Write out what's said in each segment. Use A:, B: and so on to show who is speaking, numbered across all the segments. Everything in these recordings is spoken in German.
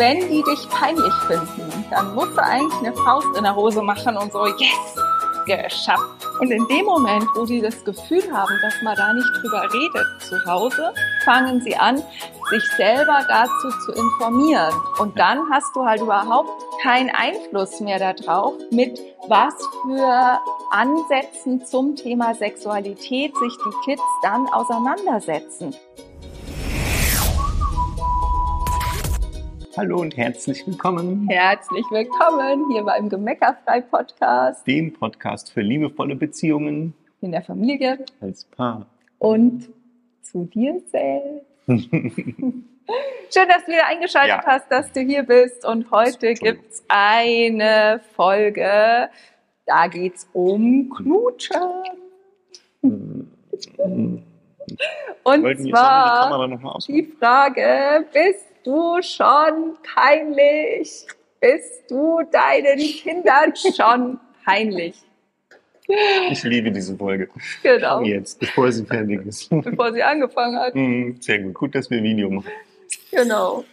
A: wenn die dich peinlich finden, dann musst du eigentlich eine Faust in der Hose machen und so, yes, geschafft. Und in dem Moment, wo die das Gefühl haben, dass man da nicht drüber redet zu Hause, fangen sie an, sich selber dazu zu informieren. Und dann hast du halt überhaupt keinen Einfluss mehr darauf, mit was für Ansätzen zum Thema Sexualität sich die Kids dann auseinandersetzen.
B: Hallo und herzlich willkommen.
A: Herzlich willkommen hier beim Gemeckerfrei Podcast.
B: Dem Podcast für liebevolle Beziehungen.
A: In der Familie.
B: Als Paar.
A: Und zu dir selbst. Schön, dass du wieder eingeschaltet ja. hast, dass du hier bist. Und heute gibt es eine Folge. Da geht es um Knutschen. Und zwar die, die Frage, bist du schon peinlich? Bist du deinen Kindern schon peinlich?
B: Ich liebe diese Folge.
A: Genau.
B: Jetzt, bevor sie fertig ist.
A: Bevor sie angefangen hat.
B: Mhm, sehr gut. Gut, dass wir Video machen.
A: Genau.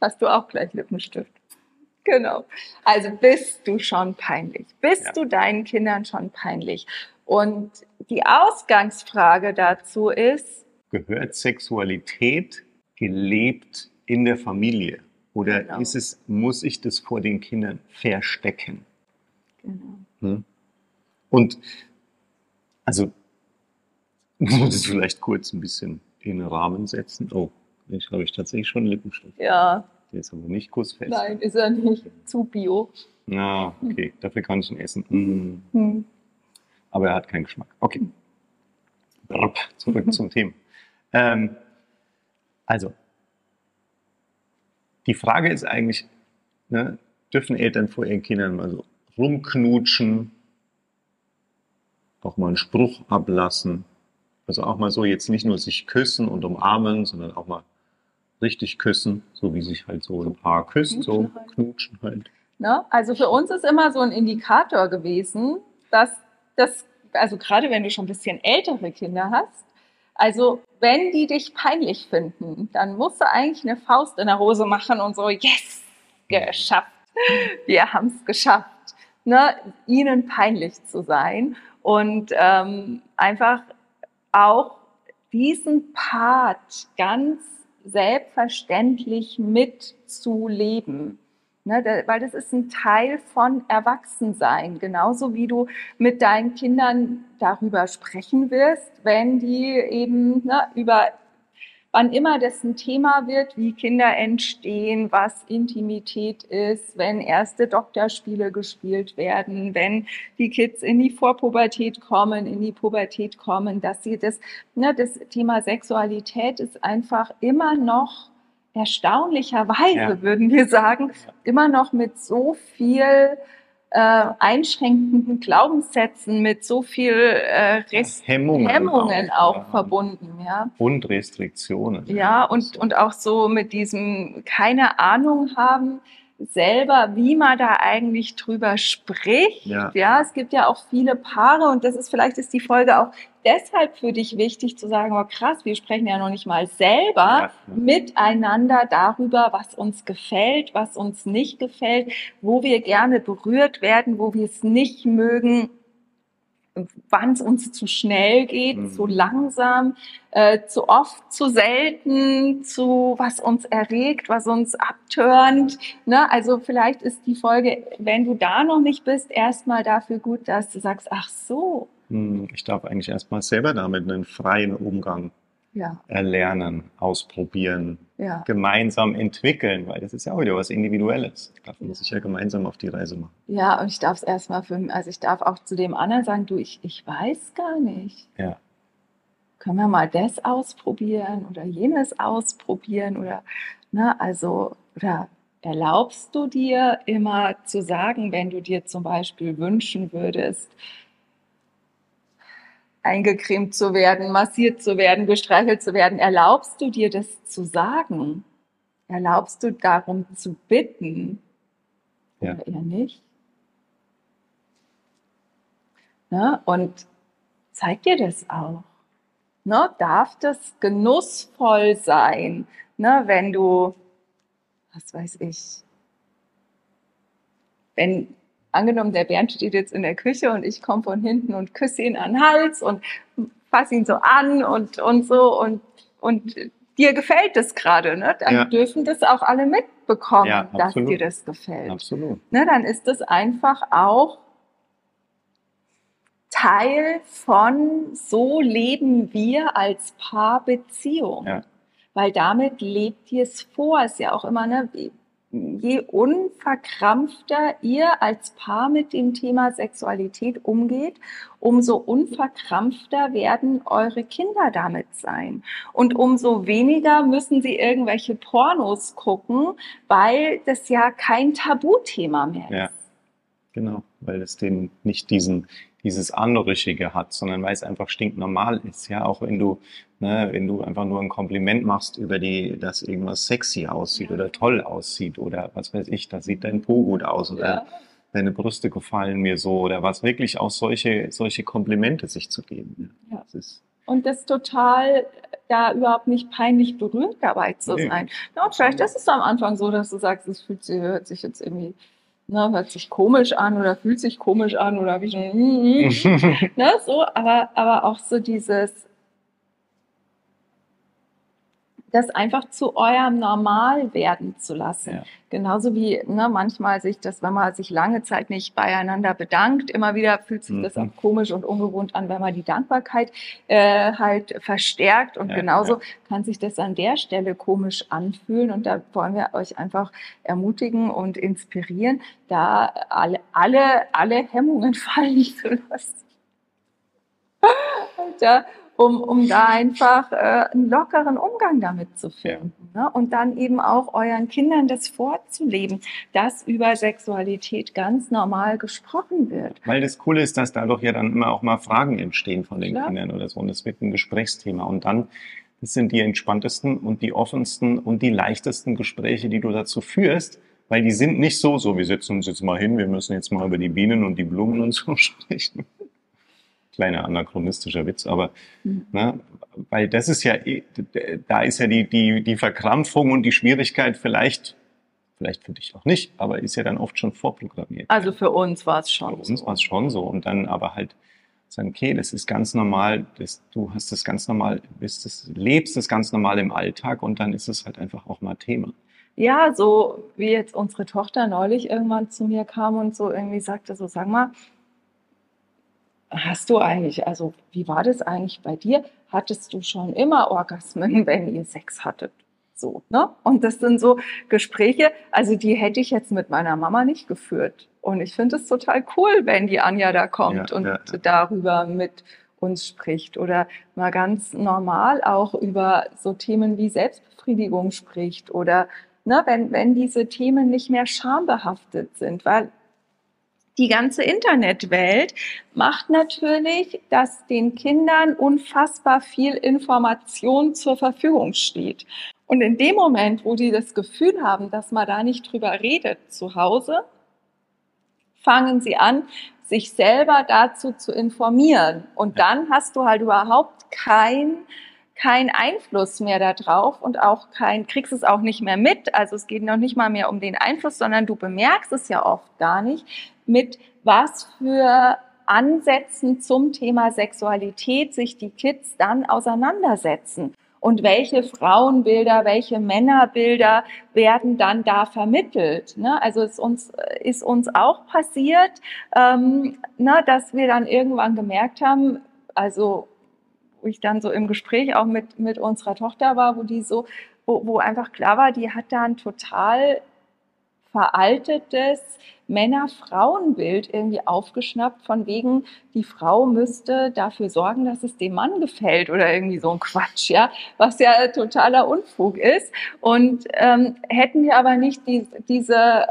A: Hast du auch gleich Lippenstift. Genau. Also bist du schon peinlich? Bist ja. du deinen Kindern schon peinlich? Und die Ausgangsfrage dazu ist,
B: gehört Sexualität gelebt in der Familie? Oder genau. ist es, muss ich das vor den Kindern verstecken? Genau. Hm? Und also muss man das vielleicht kurz ein bisschen in den Rahmen setzen. Oh, ich habe ich tatsächlich schon einen Lippenstift.
A: Ja.
B: Der ist aber nicht kussfest.
A: Nein, ist er nicht. Zu bio.
B: Ah, okay. Dafür kann ich ihn essen. Mm. Hm. Aber er hat keinen Geschmack. Okay. Zurück zum Thema. Ähm, also, die Frage ist eigentlich, ne, dürfen Eltern vor ihren Kindern mal so rumknutschen, auch mal einen Spruch ablassen, also auch mal so jetzt nicht nur sich küssen und umarmen, sondern auch mal richtig küssen, so wie sich halt so ein Paar küsst, so halt. knutschen halt.
A: Ne? Also für uns ist immer so ein Indikator gewesen, dass das, also gerade wenn du schon ein bisschen ältere Kinder hast, also wenn die dich peinlich finden, dann musst du eigentlich eine Faust in der Hose machen und so, yes, geschafft. Wir haben es geschafft, ne, ihnen peinlich zu sein und ähm, einfach auch diesen Part ganz selbstverständlich mitzuleben. Ne, weil das ist ein Teil von Erwachsensein, genauso wie du mit deinen Kindern darüber sprechen wirst, wenn die eben ne, über wann immer das ein Thema wird, wie Kinder entstehen, was Intimität ist, wenn erste Doktorspiele gespielt werden, wenn die Kids in die Vorpubertät kommen, in die Pubertät kommen, dass sie das, ne, das Thema Sexualität ist einfach immer noch erstaunlicherweise, ja. würden wir sagen, immer noch mit so viel äh, einschränkenden Glaubenssätzen, mit so viel äh, Rest Hemmungen, Hemmungen auch, auch ja. verbunden, ja.
B: Und Restriktionen.
A: Ja, und, und auch so mit diesem keine Ahnung haben, selber, wie man da eigentlich drüber spricht. Ja. ja, es gibt ja auch viele Paare und das ist vielleicht ist die Folge auch deshalb für dich wichtig zu sagen, oh krass, wir sprechen ja noch nicht mal selber ja. miteinander darüber, was uns gefällt, was uns nicht gefällt, wo wir gerne berührt werden, wo wir es nicht mögen wann es uns zu schnell geht, mhm. zu langsam, äh, zu oft, zu selten, zu was uns erregt, was uns abtörnt. Ne? Also vielleicht ist die Folge, wenn du da noch nicht bist, erstmal dafür gut, dass du sagst, ach so.
B: Hm, ich darf eigentlich erstmal selber damit einen freien Umgang ja. erlernen, ausprobieren, ja. gemeinsam entwickeln, weil das ist ja auch wieder was Individuelles. Da darf man sich ja gemeinsam auf die Reise machen.
A: Ja, und ich darf es erstmal für mich, also ich darf auch zu dem anderen sagen, du, ich, ich weiß gar nicht.
B: Ja.
A: Können wir mal das ausprobieren oder jenes ausprobieren oder, ne, also, oder erlaubst du dir immer zu sagen, wenn du dir zum Beispiel wünschen würdest, eingecremt zu werden, massiert zu werden, gestreichelt zu werden. Erlaubst du dir das zu sagen? Erlaubst du darum zu bitten? Ja. Oder eher nicht? Ne? Und zeig dir das auch. ne, darf das genussvoll sein, ne, wenn du, was weiß ich, wenn angenommen, der Bernd steht jetzt in der Küche und ich komme von hinten und küsse ihn an den Hals und fasse ihn so an und, und so und, und dir gefällt das gerade, ne? dann ja. dürfen das auch alle mitbekommen, ja, dass dir das gefällt.
B: Absolut.
A: Ne, dann ist das einfach auch Teil von so leben wir als Paarbeziehung. Ja. Weil damit lebt ihr es vor. Ist ja auch immer, ne, je unverkrampfter ihr als Paar mit dem Thema Sexualität umgeht, umso unverkrampfter werden eure Kinder damit sein. Und umso weniger müssen sie irgendwelche Pornos gucken, weil das ja kein Tabuthema mehr ist. Ja,
B: genau, weil es den nicht diesen dieses Anrüchige hat, sondern weil es einfach stinknormal ist. Ja, auch wenn du, ne, wenn du einfach nur ein Kompliment machst über die, dass irgendwas sexy aussieht oder toll aussieht oder was weiß ich, da sieht dein Po gut aus oder ja. deine Brüste gefallen mir so oder was wirklich auch solche, solche Komplimente sich zu geben.
A: Ja. Das ist, und das total da überhaupt nicht peinlich berührt dabei zu sein. Nee. Ja, und vielleicht ist es am Anfang so, dass du sagst, es fühlt sich, hört sich jetzt irgendwie ne, hört sich komisch an oder fühlt sich komisch an oder wie schon, ne, so, aber, aber auch so dieses, das einfach zu eurem Normal werden zu lassen. Ja. Genauso wie ne, manchmal sich das, wenn man sich lange Zeit nicht beieinander bedankt, immer wieder fühlt sich mhm. das auch komisch und ungewohnt an, wenn man die Dankbarkeit äh, halt verstärkt. Und ja, genauso ja. kann sich das an der Stelle komisch anfühlen. Und da wollen wir euch einfach ermutigen und inspirieren, da alle, alle, alle Hemmungen fallen zu lassen. da, um, um da einfach äh, einen lockeren Umgang damit zu finden. Ja. Ne? Und dann eben auch euren Kindern das vorzuleben, dass über Sexualität ganz normal gesprochen wird.
B: Weil das Coole ist, dass dadurch ja dann immer auch mal Fragen entstehen von den Klar. Kindern oder so. Und das wird ein Gesprächsthema. Und dann das sind die entspanntesten und die offensten und die leichtesten Gespräche, die du dazu führst, weil die sind nicht so, so wir setzen uns jetzt mal hin, wir müssen jetzt mal über die Bienen und die Blumen und so sprechen kleiner anachronistischer Witz, aber mhm. ne, weil das ist ja, eh, da ist ja die, die, die Verkrampfung und die Schwierigkeit vielleicht, vielleicht für dich auch nicht, aber ist ja dann oft schon vorprogrammiert.
A: Also für uns war es schon.
B: Für uns so. war es schon so und dann aber halt sagen, okay, das ist ganz normal, das, du hast das ganz normal, bist das, lebst das ganz normal im Alltag und dann ist es halt einfach auch mal Thema.
A: Ja, so wie jetzt unsere Tochter neulich irgendwann zu mir kam und so irgendwie sagte, so sag mal, hast du eigentlich, also wie war das eigentlich bei dir? Hattest du schon immer Orgasmen, wenn ihr Sex hattet? So, ne? Und das sind so Gespräche, also die hätte ich jetzt mit meiner Mama nicht geführt. Und ich finde es total cool, wenn die Anja da kommt ja, und ja, ja. darüber mit uns spricht oder mal ganz normal auch über so Themen wie Selbstbefriedigung spricht oder ne, wenn, wenn diese Themen nicht mehr schambehaftet sind, weil die ganze Internetwelt macht natürlich, dass den Kindern unfassbar viel Information zur Verfügung steht. Und in dem Moment, wo die das Gefühl haben, dass man da nicht drüber redet zu Hause, fangen sie an, sich selber dazu zu informieren. Und dann hast du halt überhaupt kein kein Einfluss mehr darauf und auch kein, kriegst es auch nicht mehr mit. Also es geht noch nicht mal mehr um den Einfluss, sondern du bemerkst es ja oft gar nicht, mit was für Ansätzen zum Thema Sexualität sich die Kids dann auseinandersetzen. Und welche Frauenbilder, welche Männerbilder werden dann da vermittelt? Ne? Also ist uns, ist uns auch passiert, ähm, ne, dass wir dann irgendwann gemerkt haben, also wo ich dann so im Gespräch auch mit, mit unserer Tochter war, wo die so, wo, wo einfach klar war, die hat da ein total veraltetes Männer-Frauen-Bild irgendwie aufgeschnappt, von wegen, die Frau müsste dafür sorgen, dass es dem Mann gefällt oder irgendwie so ein Quatsch, ja, was ja totaler Unfug ist. Und ähm, hätten wir aber nicht die, diese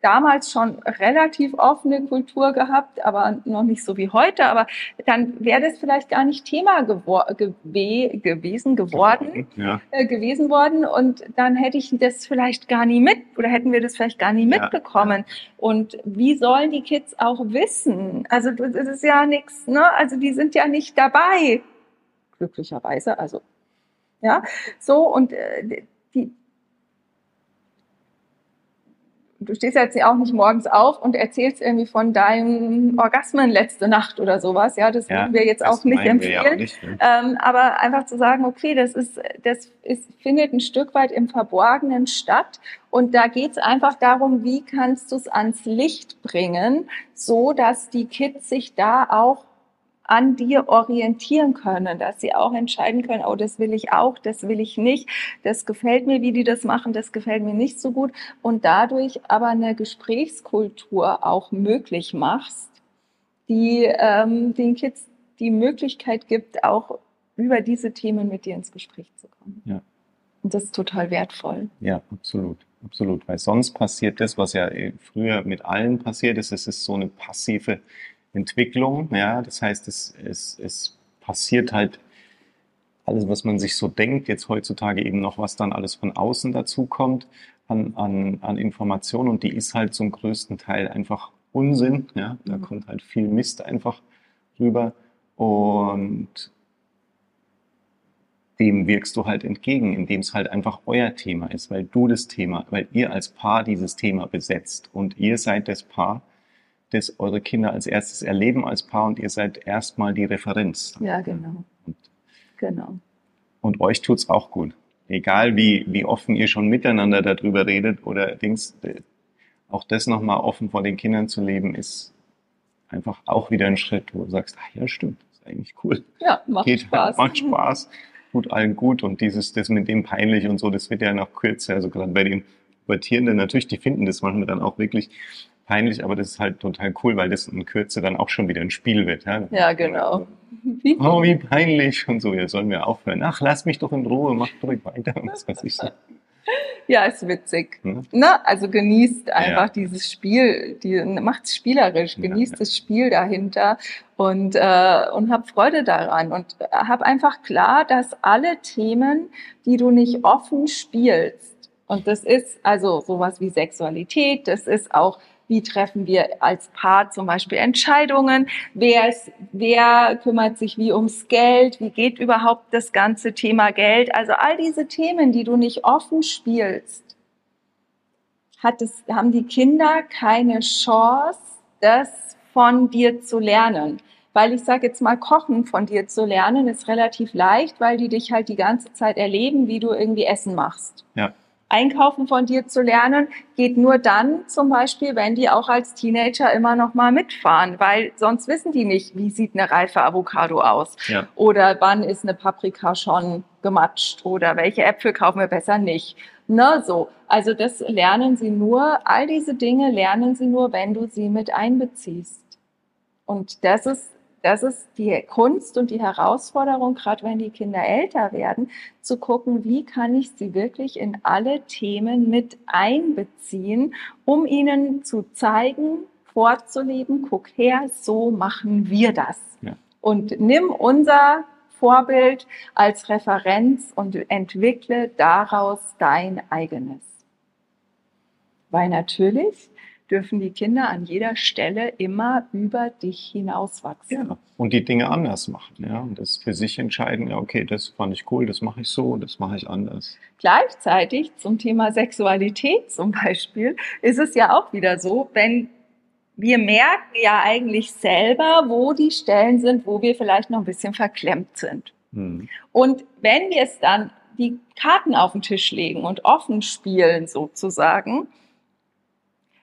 A: damals schon relativ offene Kultur gehabt, aber noch nicht so wie heute. Aber dann wäre das vielleicht gar nicht Thema gewor gew gewesen, geworden, ja. äh, gewesen worden. Und dann hätte ich das vielleicht gar nie mit oder hätten wir das vielleicht gar nie ja. mitbekommen. Und wie sollen die Kids auch wissen? Also das ist ja nichts, ne? Also die sind ja nicht dabei glücklicherweise. Also, ja, so und äh, die, du stehst jetzt ja auch nicht morgens auf und erzählst irgendwie von deinen Orgasmen letzte Nacht oder sowas. Ja, das ja, würden wir jetzt auch nicht empfehlen. Auch nicht, ne? ähm, aber einfach zu sagen, okay, das ist, das ist, findet ein Stück weit im Verborgenen statt. Und da geht es einfach darum, wie kannst du es ans Licht bringen, so dass die Kids sich da auch an dir orientieren können, dass sie auch entscheiden können, oh, das will ich auch, das will ich nicht, das gefällt mir, wie die das machen, das gefällt mir nicht so gut und dadurch aber eine Gesprächskultur auch möglich machst, die ähm, den Kids die Möglichkeit gibt, auch über diese Themen mit dir ins Gespräch zu kommen. Ja. Und das ist total wertvoll.
B: Ja, absolut. Absolut. Weil sonst passiert das, was ja früher mit allen passiert ist, es ist so eine passive Entwicklung. Ja, das heißt, es, es, es passiert halt alles, was man sich so denkt, jetzt heutzutage eben noch, was dann alles von außen dazukommt an, an, an Informationen und die ist halt zum größten Teil einfach Unsinn. Ja, da mhm. kommt halt viel Mist einfach rüber und dem wirkst du halt entgegen, indem es halt einfach euer Thema ist, weil du das Thema, weil ihr als Paar dieses Thema besetzt und ihr seid das Paar, das eure Kinder als erstes erleben als Paar und ihr seid erstmal die Referenz.
A: Ja, genau. Und, genau.
B: Und euch tut's auch gut. Egal wie, wie offen ihr schon miteinander darüber redet oder Dings, auch das nochmal offen vor den Kindern zu leben, ist einfach auch wieder ein Schritt, wo du sagst, ach ja, stimmt, ist eigentlich cool.
A: Ja, macht Geht, Spaß.
B: Macht Spaß, tut allen gut und dieses, das mit dem peinlich und so, das wird ja noch kürzer, also gerade bei den Pubertierenden, natürlich, die finden das manchmal dann auch wirklich peinlich, aber das ist halt total cool, weil das in Kürze dann auch schon wieder ein Spiel wird.
A: Ja, ja genau.
B: Oh, wie peinlich und so. Ja, sollen wir aufhören? Ach, lass mich doch in Ruhe, mach doch weiter. Was weiß ich so.
A: Ja, ist witzig. Hm? Ne? Also genießt einfach ja. dieses Spiel, die, macht's spielerisch, genießt ja, ja. das Spiel dahinter und, äh, und hab Freude daran und hab einfach klar, dass alle Themen, die du nicht offen spielst, und das ist also sowas wie Sexualität, das ist auch wie treffen wir als Paar zum Beispiel Entscheidungen? Wer, ist, wer kümmert sich wie ums Geld? Wie geht überhaupt das ganze Thema Geld? Also all diese Themen, die du nicht offen spielst, hat es, haben die Kinder keine Chance, das von dir zu lernen. Weil ich sage jetzt mal, Kochen von dir zu lernen ist relativ leicht, weil die dich halt die ganze Zeit erleben, wie du irgendwie Essen machst. Ja. Einkaufen von dir zu lernen, geht nur dann zum Beispiel, wenn die auch als Teenager immer noch mal mitfahren, weil sonst wissen die nicht, wie sieht eine reife Avocado aus ja. oder wann ist eine Paprika schon gematscht oder welche Äpfel kaufen wir besser nicht. Ne, so. Also das lernen sie nur, all diese Dinge lernen sie nur, wenn du sie mit einbeziehst. Und das ist das ist die Kunst und die Herausforderung, gerade wenn die Kinder älter werden, zu gucken, wie kann ich sie wirklich in alle Themen mit einbeziehen, um ihnen zu zeigen, vorzuleben, guck her, so machen wir das. Ja. Und nimm unser Vorbild als Referenz und entwickle daraus dein eigenes. Weil natürlich dürfen die Kinder an jeder Stelle immer über dich hinauswachsen.
B: Ja, und die Dinge anders machen, ja, und das für sich entscheiden, ja, okay, das fand ich cool, das mache ich so, das mache ich anders.
A: Gleichzeitig zum Thema Sexualität zum Beispiel ist es ja auch wieder so, wenn wir merken ja eigentlich selber, wo die Stellen sind, wo wir vielleicht noch ein bisschen verklemmt sind. Hm. Und wenn wir es dann die Karten auf den Tisch legen und offen spielen sozusagen,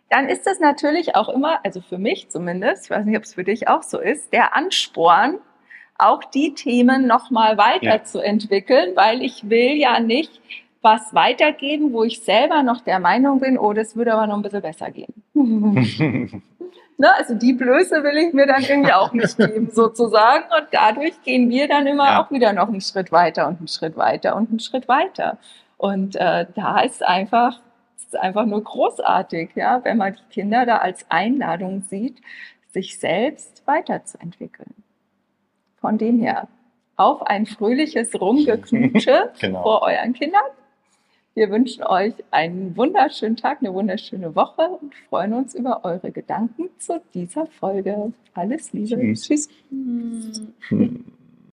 A: dann ist das natürlich auch immer, also für mich zumindest, ich weiß nicht, ob es für dich auch so ist, der Ansporn, auch die Themen nochmal weiterzuentwickeln, ja. weil ich will ja nicht was weitergeben, wo ich selber noch der Meinung bin, oh, das würde aber noch ein bisschen besser gehen. ne, also die Blöße will ich mir dann irgendwie auch nicht geben, sozusagen. Und dadurch gehen wir dann immer ja. auch wieder noch einen Schritt weiter und einen Schritt weiter und einen Schritt weiter. Und äh, da ist einfach ist einfach nur großartig, ja, wenn man die Kinder da als Einladung sieht, sich selbst weiterzuentwickeln. Von dem her, auf ein fröhliches Rumgeknutsche genau. vor euren Kindern. Wir wünschen euch einen wunderschönen Tag, eine wunderschöne Woche und freuen uns über eure Gedanken zu dieser Folge. Alles Liebe. Tschüss. Tschüss. Hm.